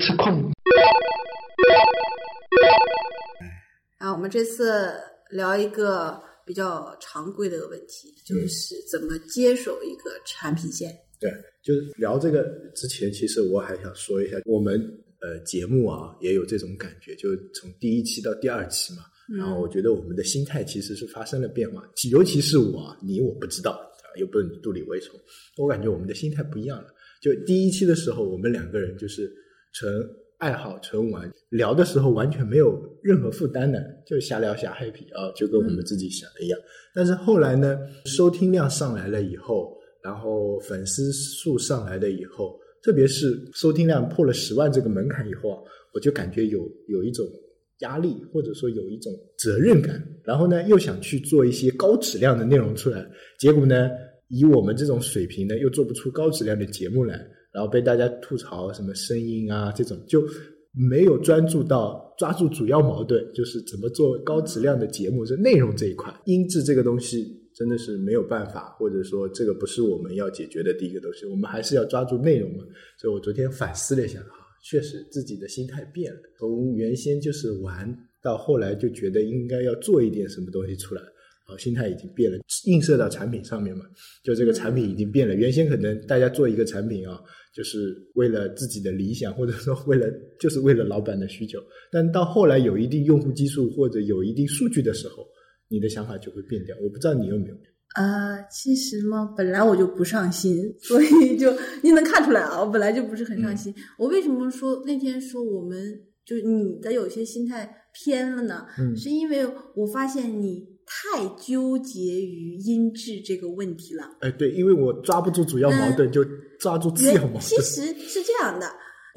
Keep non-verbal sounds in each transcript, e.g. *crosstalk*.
吃空。啊，我们这次聊一个比较常规的问题，就是怎么接手一个产品线。对，就是聊这个之前，其实我还想说一下，我们呃节目啊也有这种感觉，就从第一期到第二期嘛，然后我觉得我们的心态其实是发生了变化，尤其是我，你我不知道，又不是你肚里蛔虫，我感觉我们的心态不一样了。就第一期的时候，我们两个人就是纯爱好、纯玩，聊的时候完全没有任何负担的，就瞎聊瞎 happy 啊，就跟我们自己想的一样。但是后来呢，收听量上来了以后。然后粉丝数上来了以后，特别是收听量破了十万这个门槛以后啊，我就感觉有有一种压力，或者说有一种责任感。然后呢，又想去做一些高质量的内容出来，结果呢，以我们这种水平呢，又做不出高质量的节目来，然后被大家吐槽什么声音啊这种，就没有专注到抓住主要矛盾，就是怎么做高质量的节目，是内容这一块，音质这个东西。真的是没有办法，或者说这个不是我们要解决的第一个东西，我们还是要抓住内容嘛。所以我昨天反思了一下，哈，确实自己的心态变了，从原先就是玩到后来就觉得应该要做一点什么东西出来，啊，心态已经变了，映射到产品上面嘛，就这个产品已经变了。原先可能大家做一个产品啊，就是为了自己的理想，或者说为了就是为了老板的需求，但到后来有一定用户基数或者有一定数据的时候。你的想法就会变掉，我不知道你有没有。呃，其实嘛，本来我就不上心，所以就你能看出来啊，我本来就不是很上心。我为什么说那天说我们就是你的有些心态偏了呢？嗯，是因为我发现你太纠结于音质这个问题了。哎，对，因为我抓不住主要矛盾，就抓住次要矛盾。其实是这样的。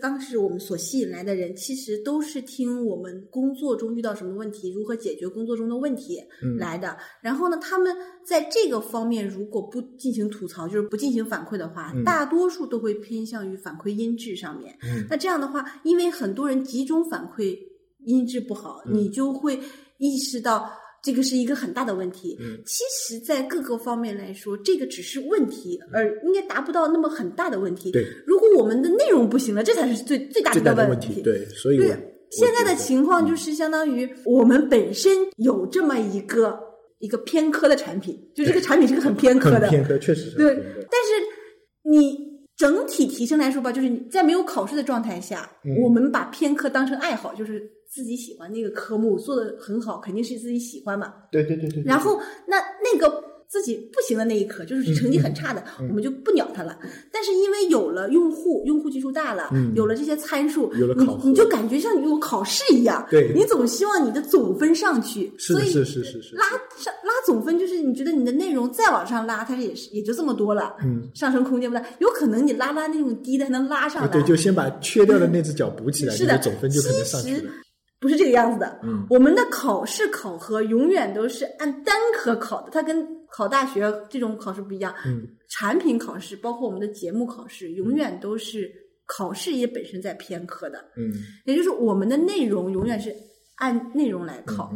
当时我们所吸引来的人，其实都是听我们工作中遇到什么问题，如何解决工作中的问题来的。然后呢，他们在这个方面如果不进行吐槽，就是不进行反馈的话，大多数都会偏向于反馈音质上面。那这样的话，因为很多人集中反馈音质不好，你就会意识到。这个是一个很大的问题。嗯，其实，在各个方面来说，这个只是问题，而应该达不到那么很大的问题。对，如果我们的内容不行了，这才是最最大的问题。对，所以对现在的情况就是相当于我们本身有这么一个一个偏科的产品，就这个产品是个很偏科的，偏科确实是。对，但是你整体提升来说吧，就是在没有考试的状态下，我们把偏科当成爱好，就是。自己喜欢那个科目做的很好，肯定是自己喜欢嘛。对对对对。然后那那个自己不行的那一科，就是成绩很差的，我们就不鸟他了。但是因为有了用户，用户基数大了，有了这些参数，有了考你你就感觉像有考试一样。对。你总希望你的总分上去，所以是是是是拉上拉总分，就是你觉得你的内容再往上拉，它也是也就这么多了。嗯。上升空间不大，有可能你拉拉那种低的还能拉上来。对，就先把缺掉的那只脚补起来，是的，总分就可能上去了。不是这个样子的，嗯，我们的考试考核永远都是按单科考的，它跟考大学这种考试不一样，嗯，产品考试包括我们的节目考试，永远都是考试也本身在偏科的，嗯，也就是我们的内容永远是按内容来考。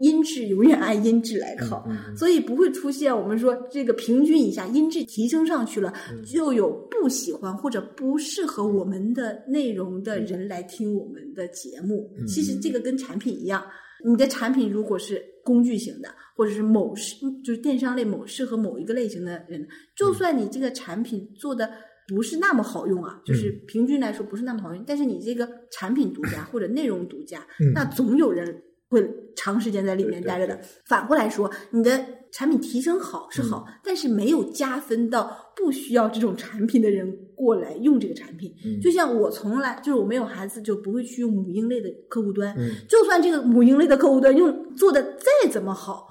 音质永远按音质来考，所以不会出现我们说这个平均一下音质提升上去了，就有不喜欢或者不适合我们的内容的人来听我们的节目。其实这个跟产品一样，你的产品如果是工具型的，或者是某适就是电商类某适合某一个类型的人，就算你这个产品做的不是那么好用啊，就是平均来说不是那么好用，但是你这个产品独家 *laughs* 或者内容独家，那总有人。会长时间在里面待着的。反过来说，你的产品提升好是好，但是没有加分到不需要这种产品的人过来用这个产品。就像我从来就是我没有孩子，就不会去用母婴类的客户端。就算这个母婴类的客户端用做的再怎么好，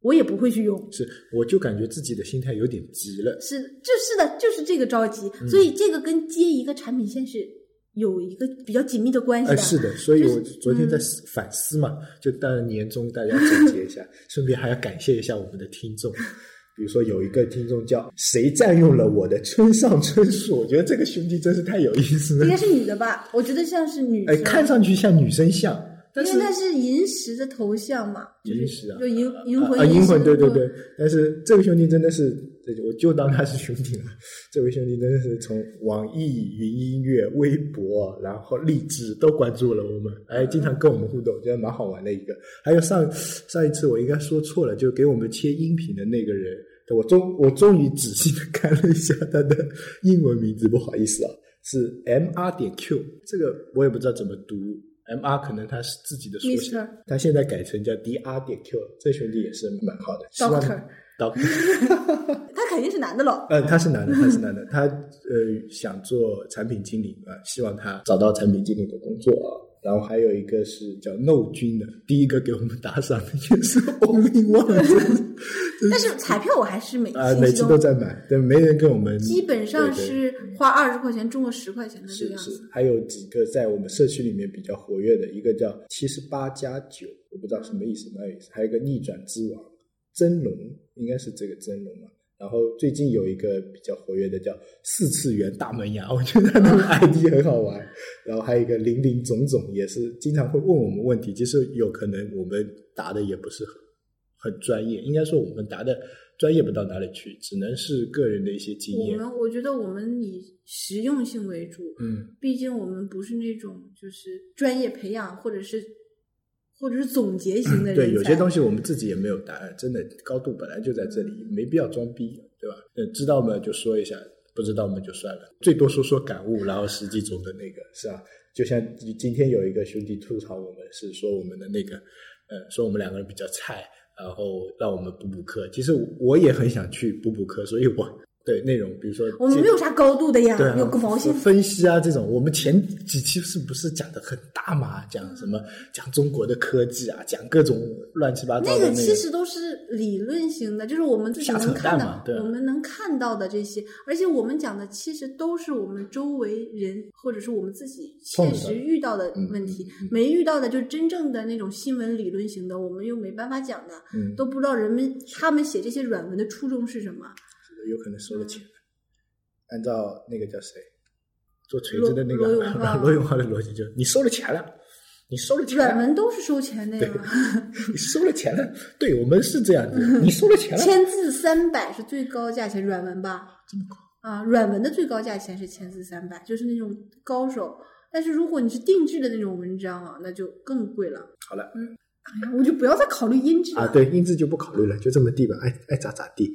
我也不会去用。是，我就感觉自己的心态有点急了。是，就是的，就是这个着急。所以这个跟接一个产品线是。有一个比较紧密的关系。哎，是的，所以我昨天在反思嘛，就当年终大家总结一下，*laughs* 顺便还要感谢一下我们的听众。比如说有一个听众叫“谁占用了我的村上春树”，我觉得这个兄弟真是太有意思了。应该是女的吧？我觉得像是女。哎，看上去像女生像，但是它是银石的头像嘛，银石啊，就银银魂啊，银魂，对对对。但是这位兄弟真的是，我就当他是兄弟了。*laughs* 这位兄弟真的是从网易云音乐、微博，然后荔枝都关注了我们，哎，经常跟我们互动，觉得蛮好玩的一个。还有上上一次我应该说错了，就给我们切音频的那个人，我终我终于仔细的 *laughs* 看了一下他的英文名字，不好意思啊，是 M R 点 Q，这个我也不知道怎么读。M R 可能他是自己的缩写，他现在改成叫 D R 点 Q，这兄弟也是蛮好的。Doctor，Doctor，*laughs* *laughs* 他肯定是男的喽。嗯，他是男的，他是男的，他呃想做产品经理啊，希望他找到产品经理的工作啊。然后还有一个是叫 No 君的，第一个给我们打赏的也是 Only One。但是彩票我还是每啊每次都在买，对，没人跟我们。基本上是花二十块钱中个十块钱的这样子。是是，还有几个在我们社区里面比较活跃的，一个叫七十八加九，我不知道什么意思，蛮有意思。还有一个逆转之王真龙，应该是这个真龙嘛。然后最近有一个比较活跃的叫四次元大门牙，*laughs* 我觉得那个 *laughs* ID 很好玩。然后还有一个林林总总，也是经常会问我们问题，其实有可能我们答的也不是很很专业，应该说我们答的专业不到哪里去，只能是个人的一些经验。我们我觉得我们以实用性为主，嗯，毕竟我们不是那种就是专业培养或者是。或者是总结型的人对，有些东西我们自己也没有答案，真的高度本来就在这里，没必要装逼，对吧？嗯，知道嘛就说一下，不知道嘛就算了，最多说说感悟，然后实际中的那个是吧？就像今天有一个兄弟吐槽我们，是说我们的那个，呃，说我们两个人比较菜，然后让我们补补课。其实我也很想去补补课，所以我。对内容，比如说我们没有啥高度的呀，有个毛线分析啊，这种我们前几期是不是讲的很大嘛？讲什么？讲中国的科技啊，讲各种乱七八糟的。那个其实都是理论型的，就是我们自己能看到，我们能看到的这些。而且我们讲的其实都是我们周围人或者是我们自己现实遇到的问题，没遇到的就真正的那种新闻理论型的，我们又没办法讲的，都不知道人们他们写这些软文的初衷是什么。有可能收了钱，按照那个叫谁做锤子的那个 *laughs* 罗永浩的逻辑，就你收了钱了，你收了钱，软文都是收钱的呀。*laughs* 你收了钱了，对我们是这样子，你收了钱了。签字三百是最高价钱，软文吧？这么高啊？软文的最高价钱是签字三百，就是那种高手。但是如果你是定制的那种文章啊，那就更贵了。好了，嗯，哎呀，我就不要再考虑音质啊，对，音质就不考虑了，就这么地吧，爱爱咋咋地。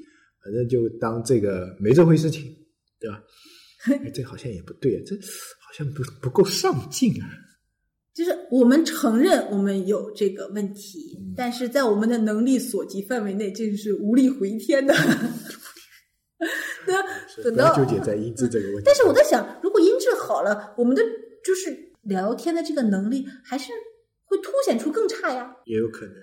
反正就当这个没这回事情，对吧？这好像也不对啊，这好像不不够上进啊。就是我们承认我们有这个问题，但是在我们的能力所及范围内，这是无力回天的。*laughs* 对啊，等到纠结在音质这个问题。但是我在想，如果音质好了，我们的就是聊天的这个能力，还是会凸显出更差呀？也有可能。